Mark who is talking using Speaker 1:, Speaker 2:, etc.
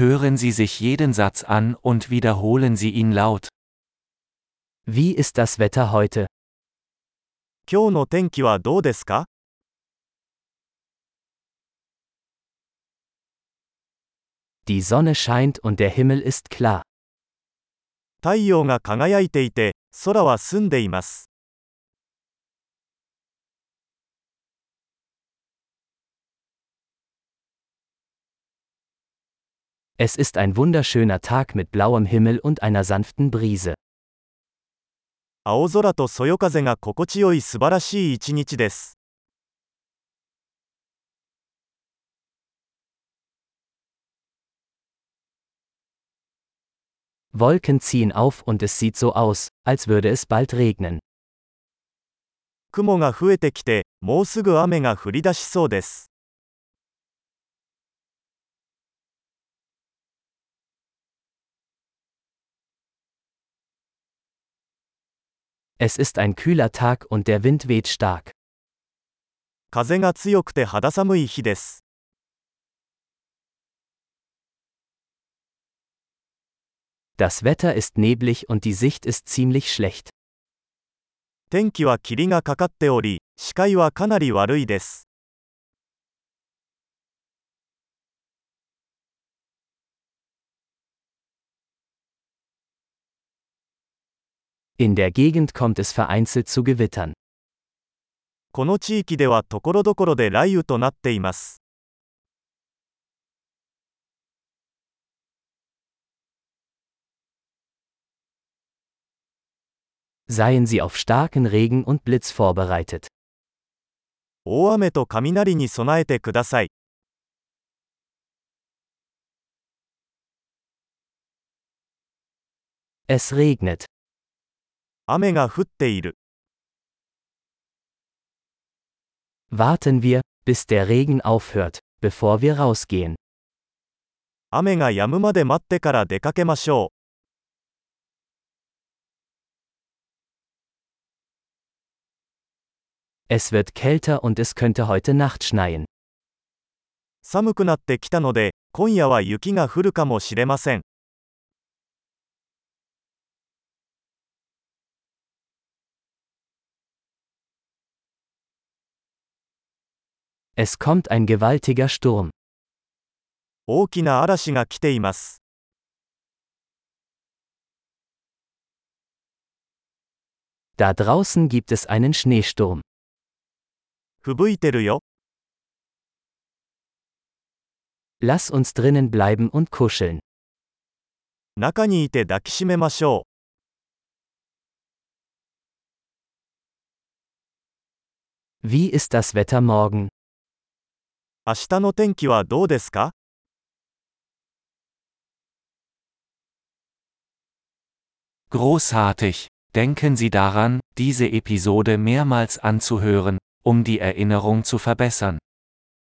Speaker 1: Hören Sie sich jeden Satz an und wiederholen Sie ihn laut.
Speaker 2: Wie ist das Wetter heute?
Speaker 3: 今日の天気はどうですか
Speaker 2: Die Sonne scheint und der Himmel ist klar.
Speaker 3: 太陽が輝いていて、空は澄んでいます。
Speaker 2: Es ist ein wunderschöner Tag mit blauem Himmel und einer sanften Brise.
Speaker 3: 青空とそよ風が心地よい素晴らしい一日です。
Speaker 2: Wolken ziehen auf und es sieht so aus, als würde es bald regnen.
Speaker 3: 雲が増えてきて、もうすぐ雨が降り出しそうです。
Speaker 2: Es ist ein kühler Tag und der Wind weht stark.
Speaker 3: 風が強くて肌寒い日です。
Speaker 2: Das Wetter ist neblig und die Sicht ist ziemlich schlecht.
Speaker 3: 天気は霧がかかっており、視界はかなり悪いです。
Speaker 2: In der Gegend kommt es vereinzelt zu Gewittern.
Speaker 3: この地域ではところどころで雷雨となっています。
Speaker 2: Seien Sie auf starken Regen und Blitz vorbereitet.
Speaker 3: 大雨と雷に備えてください。
Speaker 2: Es regnet.
Speaker 3: 雨が降っている。
Speaker 2: Warten wir, bis der Regen aufhört, bevor wir rausgehen.
Speaker 3: 雨が止むまで待ってから出かけましょう。
Speaker 2: Es wird kälter und es könnte heute Nacht schneien.
Speaker 3: 寒くなってきたので、今夜は雪が降るかもしれません。
Speaker 2: Es kommt ein gewaltiger Sturm.
Speaker 3: 大きな嵐が来ています。
Speaker 2: Da draußen gibt es einen Schneesturm.
Speaker 3: 吹雪いてるよ。
Speaker 2: Lass uns drinnen bleiben und kuscheln.
Speaker 3: 中にいて抱きしめましょ
Speaker 2: Wie ist das Wetter morgen?
Speaker 3: う。明日の天気はどうですか
Speaker 1: Großartig! Denken Sie daran, diese Episode mehrmals anzuhören, um die Erinnerung zu verbessern.